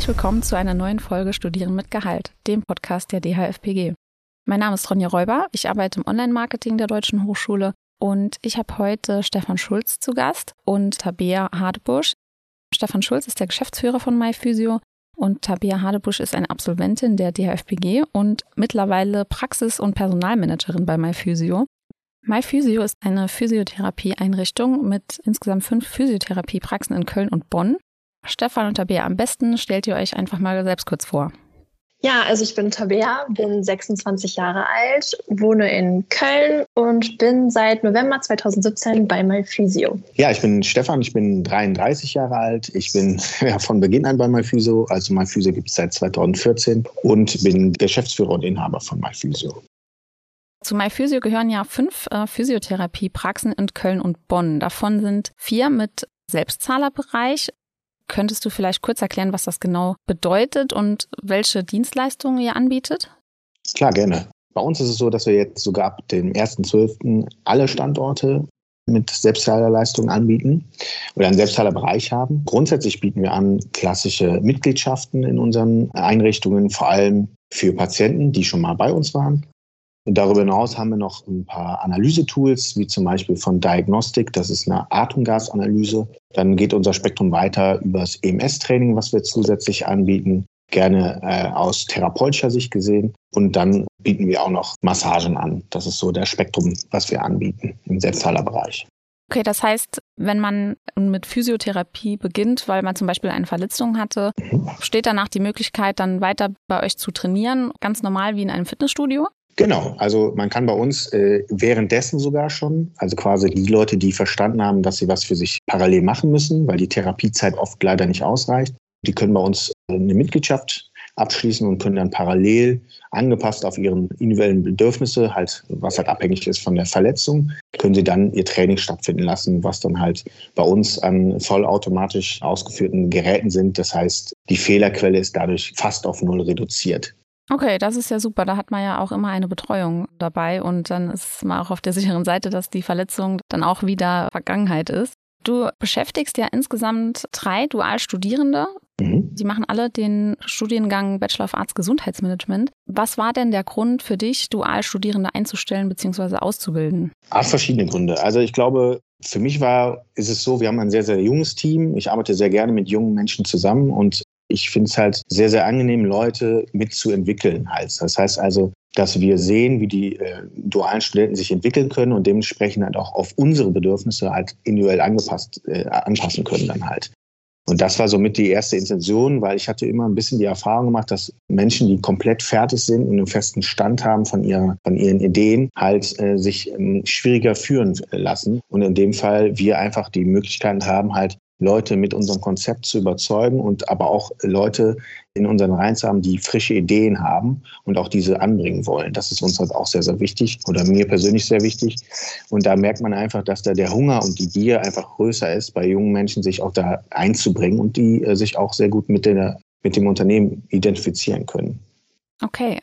Herzlich willkommen zu einer neuen Folge Studieren mit Gehalt, dem Podcast der DHFPG. Mein Name ist Ronja Räuber, ich arbeite im Online-Marketing der Deutschen Hochschule und ich habe heute Stefan Schulz zu Gast und Tabea Hardebusch. Stefan Schulz ist der Geschäftsführer von MyPhysio und Tabea Hardebusch ist eine Absolventin der DHFPG und mittlerweile Praxis- und Personalmanagerin bei MyPhysio. MyPhysio ist eine Physiotherapie-Einrichtung mit insgesamt fünf Physiotherapiepraxen in Köln und Bonn. Stefan und Tabea, am besten stellt ihr euch einfach mal selbst kurz vor. Ja, also ich bin Tabea, bin 26 Jahre alt, wohne in Köln und bin seit November 2017 bei MyPhysio. Ja, ich bin Stefan, ich bin 33 Jahre alt. Ich bin ja, von Beginn an bei MyPhysio. Also MyPhysio gibt es seit 2014 und bin Geschäftsführer und Inhaber von MyPhysio. Zu MyPhysio gehören ja fünf äh, Physiotherapiepraxen in Köln und Bonn. Davon sind vier mit Selbstzahlerbereich Könntest du vielleicht kurz erklären, was das genau bedeutet und welche Dienstleistungen ihr anbietet? Klar, gerne. Bei uns ist es so, dass wir jetzt sogar ab dem 1.12. alle Standorte mit Selbstzahlerleistungen anbieten oder einen Selbstzahlerbereich haben. Grundsätzlich bieten wir an klassische Mitgliedschaften in unseren Einrichtungen, vor allem für Patienten, die schon mal bei uns waren. Darüber hinaus haben wir noch ein paar Analysetools, wie zum Beispiel von Diagnostic, das ist eine Atemgasanalyse. Dann geht unser Spektrum weiter über das EMS-Training, was wir zusätzlich anbieten, gerne äh, aus therapeutischer Sicht gesehen. Und dann bieten wir auch noch Massagen an. Das ist so der Spektrum, was wir anbieten im Selbstzahlerbereich. Okay, das heißt, wenn man mit Physiotherapie beginnt, weil man zum Beispiel eine Verletzung hatte, mhm. steht danach die Möglichkeit, dann weiter bei euch zu trainieren, ganz normal wie in einem Fitnessstudio? Genau, also man kann bei uns äh, währenddessen sogar schon, also quasi die Leute, die verstanden haben, dass sie was für sich parallel machen müssen, weil die Therapiezeit oft leider nicht ausreicht, die können bei uns eine Mitgliedschaft abschließen und können dann parallel angepasst auf ihren individuellen Bedürfnisse, halt, was halt abhängig ist von der Verletzung, können sie dann ihr Training stattfinden lassen, was dann halt bei uns an vollautomatisch ausgeführten Geräten sind. Das heißt, die Fehlerquelle ist dadurch fast auf null reduziert. Okay, das ist ja super. Da hat man ja auch immer eine Betreuung dabei und dann ist man auch auf der sicheren Seite, dass die Verletzung dann auch wieder Vergangenheit ist. Du beschäftigst ja insgesamt drei Dualstudierende. Mhm. Die machen alle den Studiengang Bachelor of Arts Gesundheitsmanagement. Was war denn der Grund für dich, Dualstudierende einzustellen bzw. auszubilden? Ach, verschiedene Gründe. Also ich glaube, für mich war, ist es so, wir haben ein sehr, sehr junges Team. Ich arbeite sehr gerne mit jungen Menschen zusammen und ich finde es halt sehr, sehr angenehm, Leute mitzuentwickeln. Halt. Das heißt also, dass wir sehen, wie die äh, dualen Studenten sich entwickeln können und dementsprechend halt auch auf unsere Bedürfnisse halt individuell angepasst, äh, anpassen können dann halt. Und das war somit die erste Intention, weil ich hatte immer ein bisschen die Erfahrung gemacht, dass Menschen, die komplett fertig sind und einen festen Stand haben von, ihrer, von ihren Ideen, halt äh, sich äh, schwieriger führen lassen. Und in dem Fall wir einfach die Möglichkeit haben, halt Leute mit unserem Konzept zu überzeugen und aber auch Leute in unseren Reihen zu haben, die frische Ideen haben und auch diese anbringen wollen. Das ist uns halt auch sehr, sehr wichtig oder mir persönlich sehr wichtig. Und da merkt man einfach, dass da der Hunger und die Gier einfach größer ist, bei jungen Menschen sich auch da einzubringen und die äh, sich auch sehr gut mit, der, mit dem Unternehmen identifizieren können. Okay.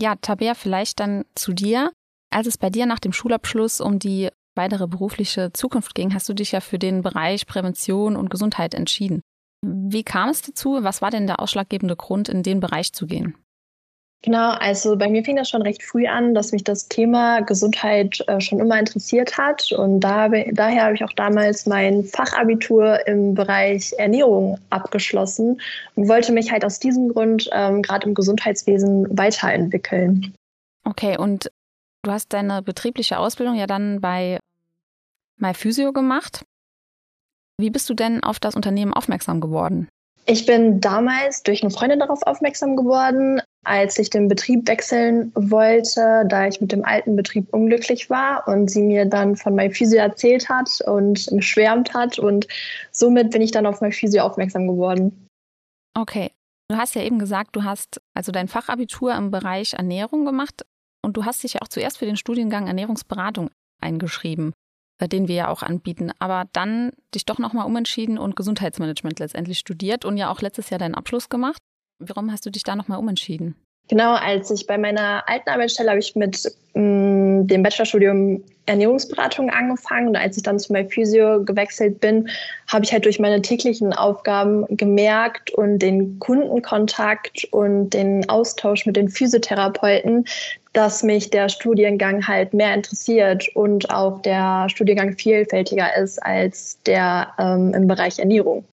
Ja, Tabea, vielleicht dann zu dir. Als es bei dir nach dem Schulabschluss um die weitere berufliche Zukunft ging, hast du dich ja für den Bereich Prävention und Gesundheit entschieden. Wie kam es dazu? Was war denn der ausschlaggebende Grund, in den Bereich zu gehen? Genau, also bei mir fing das schon recht früh an, dass mich das Thema Gesundheit äh, schon immer interessiert hat. Und da, daher habe ich auch damals mein Fachabitur im Bereich Ernährung abgeschlossen und wollte mich halt aus diesem Grund ähm, gerade im Gesundheitswesen weiterentwickeln. Okay, und Du hast deine betriebliche Ausbildung ja dann bei MyPhysio gemacht. Wie bist du denn auf das Unternehmen aufmerksam geworden? Ich bin damals durch eine Freundin darauf aufmerksam geworden, als ich den Betrieb wechseln wollte, da ich mit dem alten Betrieb unglücklich war und sie mir dann von MyPhysio erzählt hat und geschwärmt hat und somit bin ich dann auf MyPhysio aufmerksam geworden. Okay. Du hast ja eben gesagt, du hast also dein Fachabitur im Bereich Ernährung gemacht. Und du hast dich ja auch zuerst für den Studiengang Ernährungsberatung eingeschrieben, äh, den wir ja auch anbieten, aber dann dich doch nochmal umentschieden und Gesundheitsmanagement letztendlich studiert und ja auch letztes Jahr deinen Abschluss gemacht. Warum hast du dich da nochmal umentschieden? Genau, als ich bei meiner alten Arbeitsstelle habe ich mit mh, mm, dem Bachelorstudium Ernährungsberatung angefangen und als ich dann zu MyPhysio gewechselt bin, habe ich halt durch meine täglichen Aufgaben gemerkt und den Kundenkontakt und den Austausch mit den Physiotherapeuten, dass mich der Studiengang halt mehr interessiert und auch der Studiengang vielfältiger ist als der ähm, im Bereich Ernährung.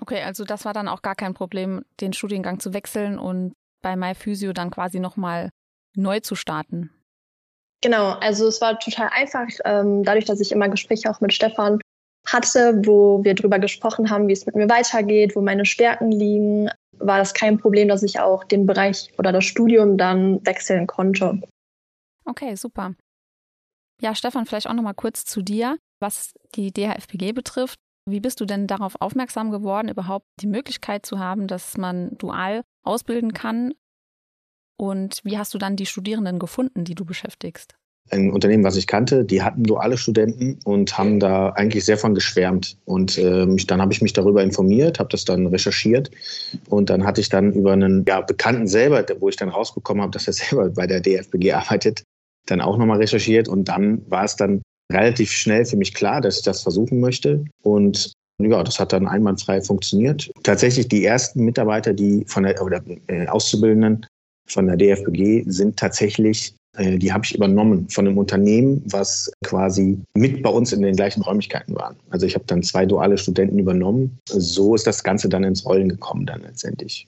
Okay, also das war dann auch gar kein Problem, den Studiengang zu wechseln und bei MyPhysio dann quasi nochmal neu zu starten. Genau, also es war total einfach, ähm, dadurch, dass ich immer Gespräche auch mit Stefan hatte, wo wir darüber gesprochen haben, wie es mit mir weitergeht, wo meine Stärken liegen, war das kein Problem, dass ich auch den Bereich oder das Studium dann wechseln konnte. Okay, super. Ja, Stefan, vielleicht auch noch mal kurz zu dir, was die DHFPG betrifft. Wie bist du denn darauf aufmerksam geworden, überhaupt die Möglichkeit zu haben, dass man dual ausbilden kann? Und wie hast du dann die Studierenden gefunden, die du beschäftigst? Ein Unternehmen, was ich kannte, die hatten duale Studenten und haben da eigentlich sehr von geschwärmt. Und äh, dann habe ich mich darüber informiert, habe das dann recherchiert und dann hatte ich dann über einen ja, Bekannten selber, wo ich dann rausbekommen habe, dass er selber bei der DFBG arbeitet, dann auch nochmal recherchiert und dann war es dann relativ schnell für mich klar, dass ich das versuchen möchte. Und ja, das hat dann einwandfrei funktioniert. Tatsächlich die ersten Mitarbeiter, die von der oder äh, Auszubildenden von der DFBG sind tatsächlich, äh, die habe ich übernommen von einem Unternehmen, was quasi mit bei uns in den gleichen Räumlichkeiten war. Also ich habe dann zwei duale Studenten übernommen. So ist das Ganze dann ins Rollen gekommen dann letztendlich.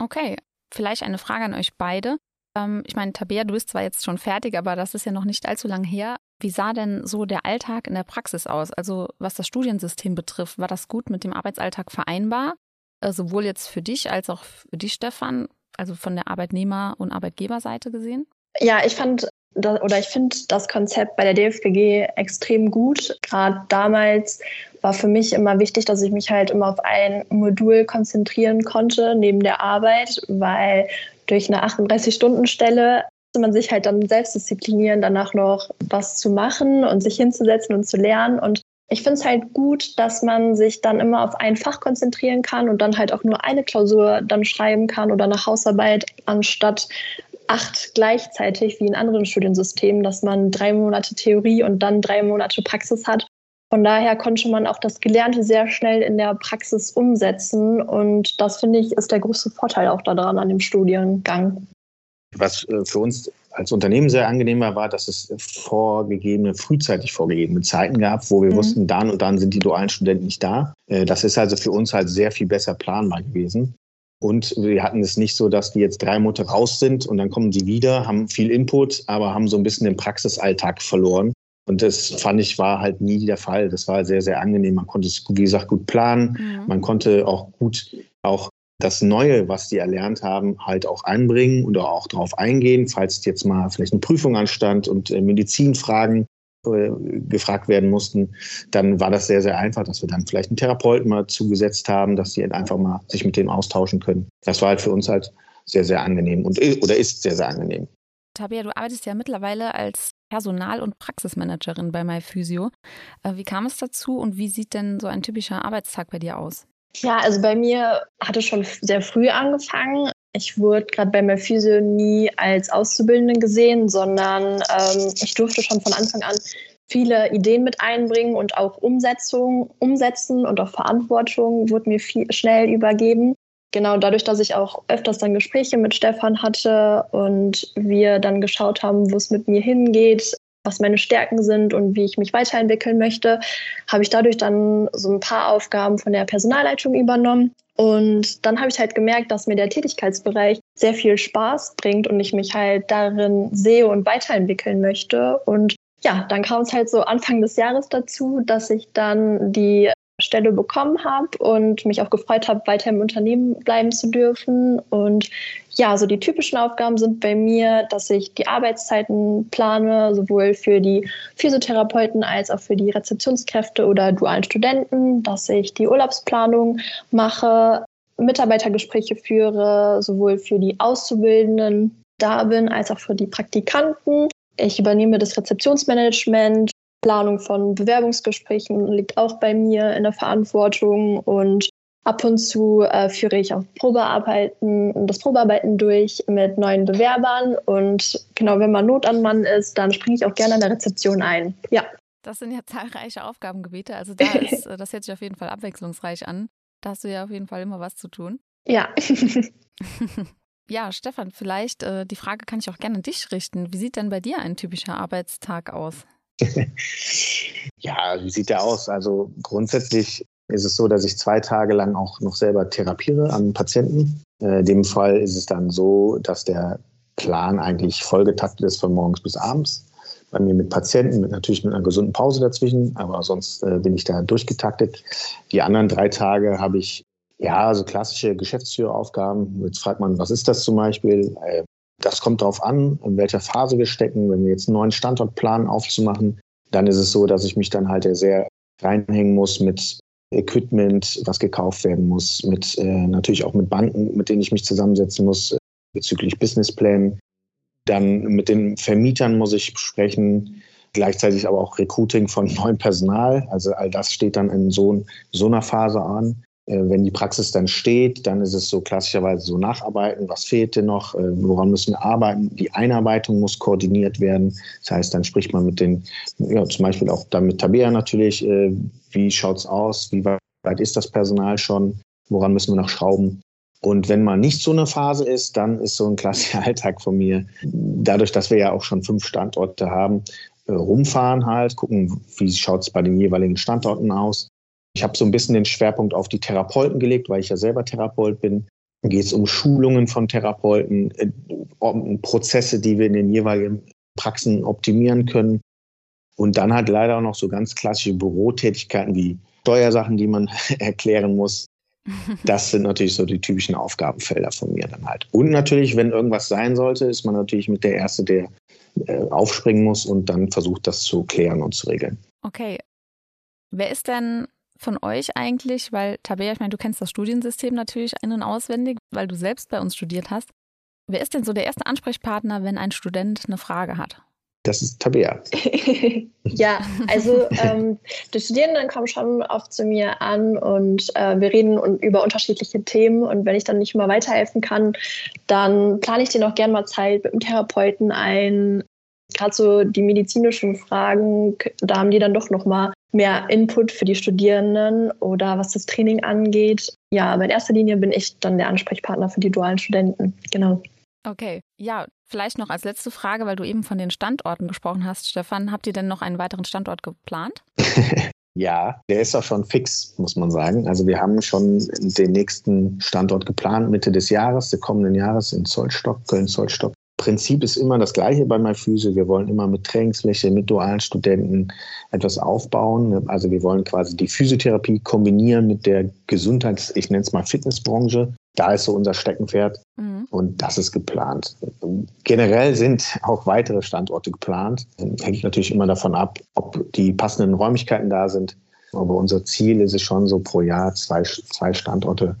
Okay, vielleicht eine Frage an euch beide. Ähm, ich meine, Tabea, du bist zwar jetzt schon fertig, aber das ist ja noch nicht allzu lang her. Wie sah denn so der Alltag in der Praxis aus? Also was das Studiensystem betrifft, war das gut mit dem Arbeitsalltag vereinbar? Äh, sowohl jetzt für dich als auch für dich, Stefan, also von der Arbeitnehmer- und Arbeitgeberseite gesehen? Ja, ich fand oder ich finde das Konzept bei der DFBG extrem gut. Gerade damals war für mich immer wichtig, dass ich mich halt immer auf ein Modul konzentrieren konnte neben der Arbeit, weil durch eine 38-Stunden-Stelle musste man sich halt dann selbst disziplinieren, danach noch was zu machen und sich hinzusetzen und zu lernen. Und ich finde es halt gut, dass man sich dann immer auf ein Fach konzentrieren kann und dann halt auch nur eine Klausur dann schreiben kann oder eine Hausarbeit anstatt acht gleichzeitig wie in anderen Studiensystemen, dass man drei Monate Theorie und dann drei Monate Praxis hat. Von daher konnte man auch das Gelernte sehr schnell in der Praxis umsetzen. Und das finde ich ist der größte Vorteil auch daran an dem Studiengang. Was äh, für uns als Unternehmen sehr angenehm war, war, dass es vorgegebene, frühzeitig vorgegebene Zeiten gab, wo wir mhm. wussten, dann und dann sind die dualen Studenten nicht da. Äh, das ist also für uns halt sehr viel besser planbar gewesen. Und wir hatten es nicht so, dass die jetzt drei Monate raus sind und dann kommen sie wieder, haben viel Input, aber haben so ein bisschen den Praxisalltag verloren. Und das fand ich war halt nie der Fall. Das war sehr, sehr angenehm. Man konnte es, wie gesagt, gut planen. Mhm. Man konnte auch gut auch das Neue, was die erlernt haben, halt auch einbringen oder auch darauf eingehen, falls jetzt mal vielleicht eine Prüfung anstand und äh, Medizinfragen äh, gefragt werden mussten, dann war das sehr, sehr einfach, dass wir dann vielleicht einen Therapeuten mal zugesetzt haben, dass die einfach mal sich mit dem austauschen können. Das war halt für uns halt sehr, sehr angenehm und oder ist sehr, sehr angenehm. Tabea, du arbeitest ja mittlerweile als Personal- und Praxismanagerin bei MyPhysio. Äh, wie kam es dazu und wie sieht denn so ein typischer Arbeitstag bei dir aus? Ja, also bei mir hat es schon sehr früh angefangen. Ich wurde gerade bei MyPhysio nie als Auszubildende gesehen, sondern ähm, ich durfte schon von Anfang an viele Ideen mit einbringen und auch Umsetzung, umsetzen und auch Verantwortung wurde mir viel, schnell übergeben genau dadurch, dass ich auch öfters dann Gespräche mit Stefan hatte und wir dann geschaut haben, wo es mit mir hingeht, was meine Stärken sind und wie ich mich weiterentwickeln möchte, habe ich dadurch dann so ein paar Aufgaben von der Personalleitung übernommen. Und dann habe ich halt gemerkt, dass mir der Tätigkeitsbereich sehr viel Spaß bringt und ich mich halt darin sehe und weiterentwickeln möchte. Und ja, dann kam es halt so Anfang des Jahres dazu, dass ich dann die Stelle bekommen habe und mich auch gefreut habe, weiter im Unternehmen bleiben zu dürfen. Und ja, so die typischen Aufgaben sind bei mir, dass ich die Arbeitszeiten plane, sowohl für die Physiotherapeuten als auch für die Rezeptionskräfte oder dualen Studenten, dass ich die Urlaubsplanung mache, Mitarbeitergespräche führe, sowohl für die Auszubildenden da bin, als auch für die Praktikanten. Ich übernehme das Rezeptionsmanagement, Planung von Bewerbungsgesprächen liegt auch bei mir in der Verantwortung und Ab und zu äh, führe ich auch Probearbeiten, das Probearbeiten durch mit neuen Bewerbern und genau, wenn man Not an Mann ist, dann springe ich auch gerne an der Rezeption ein. Ja. Das sind ja zahlreiche Aufgabengebiete, also da ist, äh, das hört sich auf jeden Fall abwechslungsreich an. Da hast du ja auf jeden Fall immer was zu tun. Ja. ja, Stefan, vielleicht äh, die Frage kann ich auch gerne an dich richten. Wie sieht denn bei dir ein typischer Arbeitstag aus? ja, wie sieht der aus? Also grundsätzlich ist es so, dass ich zwei Tage lang auch noch selber therapiere an Patienten. Äh, in dem Fall ist es dann so, dass der Plan eigentlich vollgetaktet ist von morgens bis abends. Bei mir mit Patienten, mit, natürlich mit einer gesunden Pause dazwischen, aber sonst äh, bin ich da durchgetaktet. Die anderen drei Tage habe ich ja so klassische Geschäftsführeraufgaben. Jetzt fragt man, was ist das zum Beispiel? Äh, das kommt darauf an, in welcher Phase wir stecken. Wenn wir jetzt einen neuen Standortplan aufzumachen, dann ist es so, dass ich mich dann halt sehr reinhängen muss mit Equipment, was gekauft werden muss, mit äh, natürlich auch mit Banken, mit denen ich mich zusammensetzen muss bezüglich Businessplänen. Dann mit den Vermietern muss ich sprechen, gleichzeitig aber auch Recruiting von neuem Personal. Also all das steht dann in so, so einer Phase an. Äh, wenn die Praxis dann steht, dann ist es so klassischerweise so nacharbeiten, was fehlt denn noch, äh, woran müssen wir arbeiten. Die Einarbeitung muss koordiniert werden. Das heißt, dann spricht man mit den, ja, zum Beispiel auch dann mit Tabea natürlich, äh, wie schaut's aus, wie weit ist das Personal schon, woran müssen wir noch schrauben. Und wenn mal nicht so eine Phase ist, dann ist so ein klassischer Alltag von mir, dadurch, dass wir ja auch schon fünf Standorte haben, rumfahren halt, gucken, wie schaut es bei den jeweiligen Standorten aus, ich habe so ein bisschen den Schwerpunkt auf die Therapeuten gelegt, weil ich ja selber Therapeut bin. Dann geht es um Schulungen von Therapeuten, äh, um Prozesse, die wir in den jeweiligen Praxen optimieren können. Und dann halt leider auch noch so ganz klassische Bürotätigkeiten wie Steuersachen, die man erklären muss. Das sind natürlich so die typischen Aufgabenfelder von mir dann halt. Und natürlich, wenn irgendwas sein sollte, ist man natürlich mit der Erste, der äh, aufspringen muss und dann versucht, das zu klären und zu regeln. Okay. Wer ist denn von euch eigentlich, weil Tabea, ich meine, du kennst das Studiensystem natürlich in- und auswendig, weil du selbst bei uns studiert hast. Wer ist denn so der erste Ansprechpartner, wenn ein Student eine Frage hat? Das ist Tabea. ja, also ähm, die Studierenden kommen schon oft zu mir an und äh, wir reden über unterschiedliche Themen. Und wenn ich dann nicht mal weiterhelfen kann, dann plane ich denen auch gerne mal Zeit mit dem Therapeuten ein. Gerade so die medizinischen Fragen, da haben die dann doch noch mal mehr Input für die Studierenden oder was das Training angeht. Ja, aber in erster Linie bin ich dann der Ansprechpartner für die dualen Studenten. Genau. Okay, ja, vielleicht noch als letzte Frage, weil du eben von den Standorten gesprochen hast, Stefan. Habt ihr denn noch einen weiteren Standort geplant? ja, der ist auch schon fix, muss man sagen. Also wir haben schon den nächsten Standort geplant, Mitte des Jahres, des kommenden Jahres in Zollstock, Köln-Zollstock. Prinzip ist immer das gleiche bei MyPhysio. Wir wollen immer mit Trainingsfläche, mit dualen Studenten etwas aufbauen. Also wir wollen quasi die Physiotherapie kombinieren mit der Gesundheits-, ich nenne es mal Fitnessbranche. Da ist so unser Steckenpferd mhm. und das ist geplant. Generell sind auch weitere Standorte geplant. Hängt natürlich immer davon ab, ob die passenden Räumlichkeiten da sind. Aber unser Ziel ist es schon so pro Jahr zwei, zwei Standorte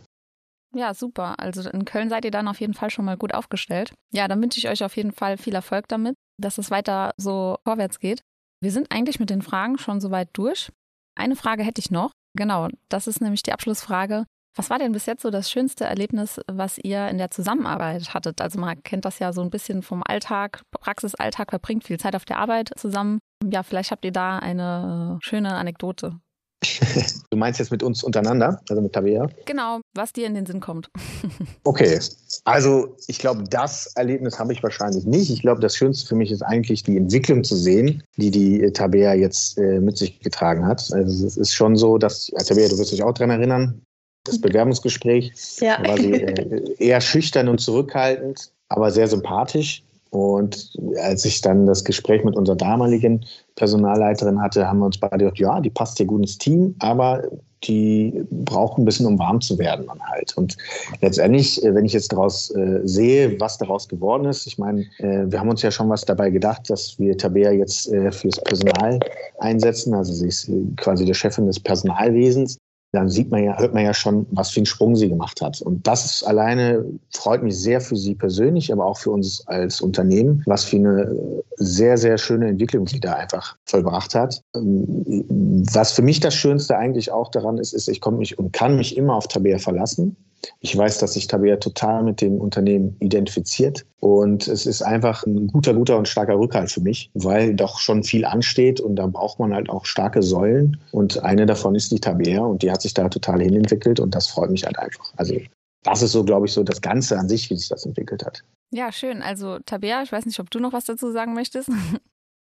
ja, super. Also in Köln seid ihr dann auf jeden Fall schon mal gut aufgestellt. Ja, dann wünsche ich euch auf jeden Fall viel Erfolg damit, dass es weiter so vorwärts geht. Wir sind eigentlich mit den Fragen schon soweit durch. Eine Frage hätte ich noch. Genau, das ist nämlich die Abschlussfrage. Was war denn bis jetzt so das schönste Erlebnis, was ihr in der Zusammenarbeit hattet? Also man kennt das ja so ein bisschen vom Alltag, Praxisalltag, verbringt viel Zeit auf der Arbeit zusammen. Ja, vielleicht habt ihr da eine schöne Anekdote. Du meinst jetzt mit uns untereinander, also mit Tabea? Genau, was dir in den Sinn kommt. okay, also ich glaube, das Erlebnis habe ich wahrscheinlich nicht. Ich glaube, das Schönste für mich ist eigentlich die Entwicklung zu sehen, die die Tabea jetzt äh, mit sich getragen hat. Also es ist schon so, dass, Tabea, du wirst dich auch daran erinnern, das Bewerbungsgespräch ja. war sie äh, eher schüchtern und zurückhaltend, aber sehr sympathisch. Und als ich dann das Gespräch mit unserer damaligen Personalleiterin hatte, haben wir uns beide gedacht, ja, die passt hier gut ins Team, aber die braucht ein bisschen, um warm zu werden dann halt. Und letztendlich, äh, wenn ich jetzt daraus äh, sehe, was daraus geworden ist, ich meine, äh, wir haben uns ja schon was dabei gedacht, dass wir Tabea jetzt äh, fürs Personal einsetzen. Also sie ist äh, quasi die Chefin des Personalwesens. Dann sieht man ja, hört man ja schon, was für einen Sprung sie gemacht hat. Und das alleine freut mich sehr für sie persönlich, aber auch für uns als Unternehmen, was für eine sehr, sehr schöne Entwicklung sie da einfach vollbracht hat. Was für mich das Schönste eigentlich auch daran ist, ist, ich komme mich und kann mich immer auf Tabea verlassen. Ich weiß, dass sich Tabea total mit dem Unternehmen identifiziert. Und es ist einfach ein guter, guter und starker Rückhalt für mich, weil doch schon viel ansteht und da braucht man halt auch starke Säulen. Und eine davon ist die Tabea und die hat sich da total hinentwickelt und das freut mich halt einfach. Also das ist so, glaube ich, so das Ganze an sich, wie sich das entwickelt hat. Ja, schön. Also Tabea, ich weiß nicht, ob du noch was dazu sagen möchtest.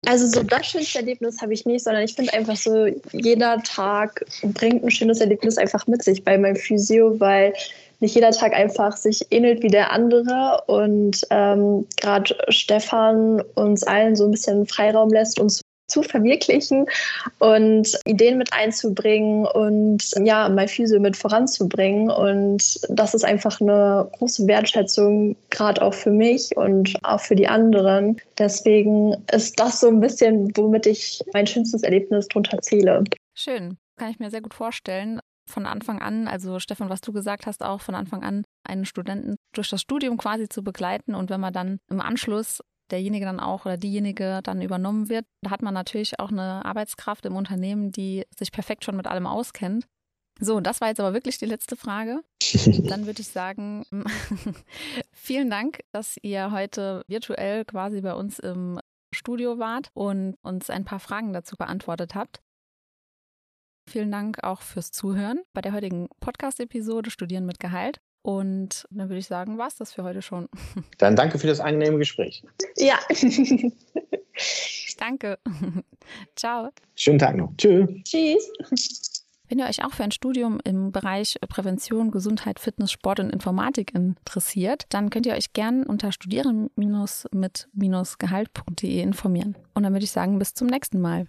Also so das schönste Erlebnis habe ich nicht, sondern ich finde einfach so, jeder Tag bringt ein schönes Erlebnis einfach mit sich bei meinem Physio, weil nicht jeder Tag einfach sich ähnelt wie der andere und ähm, gerade Stefan uns allen so ein bisschen Freiraum lässt, uns zu verwirklichen und Ideen mit einzubringen und ja, mein Physio mit voranzubringen. Und das ist einfach eine große Wertschätzung, gerade auch für mich und auch für die anderen. Deswegen ist das so ein bisschen, womit ich mein schönstes Erlebnis drunter zähle. Schön, kann ich mir sehr gut vorstellen. Von Anfang an, also Stefan, was du gesagt hast, auch von Anfang an einen Studenten durch das Studium quasi zu begleiten und wenn man dann im Anschluss derjenige dann auch oder diejenige dann übernommen wird. Da hat man natürlich auch eine Arbeitskraft im Unternehmen, die sich perfekt schon mit allem auskennt. So, das war jetzt aber wirklich die letzte Frage. Dann würde ich sagen, vielen Dank, dass ihr heute virtuell quasi bei uns im Studio wart und uns ein paar Fragen dazu beantwortet habt. Vielen Dank auch fürs Zuhören bei der heutigen Podcast-Episode Studieren mit Gehalt. Und dann würde ich sagen, war es das für heute schon. Dann danke für das angenehme Gespräch. Ja. danke. Ciao. Schönen Tag noch. Tschüss. Tschüss. Wenn ihr euch auch für ein Studium im Bereich Prävention, Gesundheit, Fitness, Sport und Informatik interessiert, dann könnt ihr euch gern unter studieren-mit-gehalt.de informieren. Und dann würde ich sagen, bis zum nächsten Mal.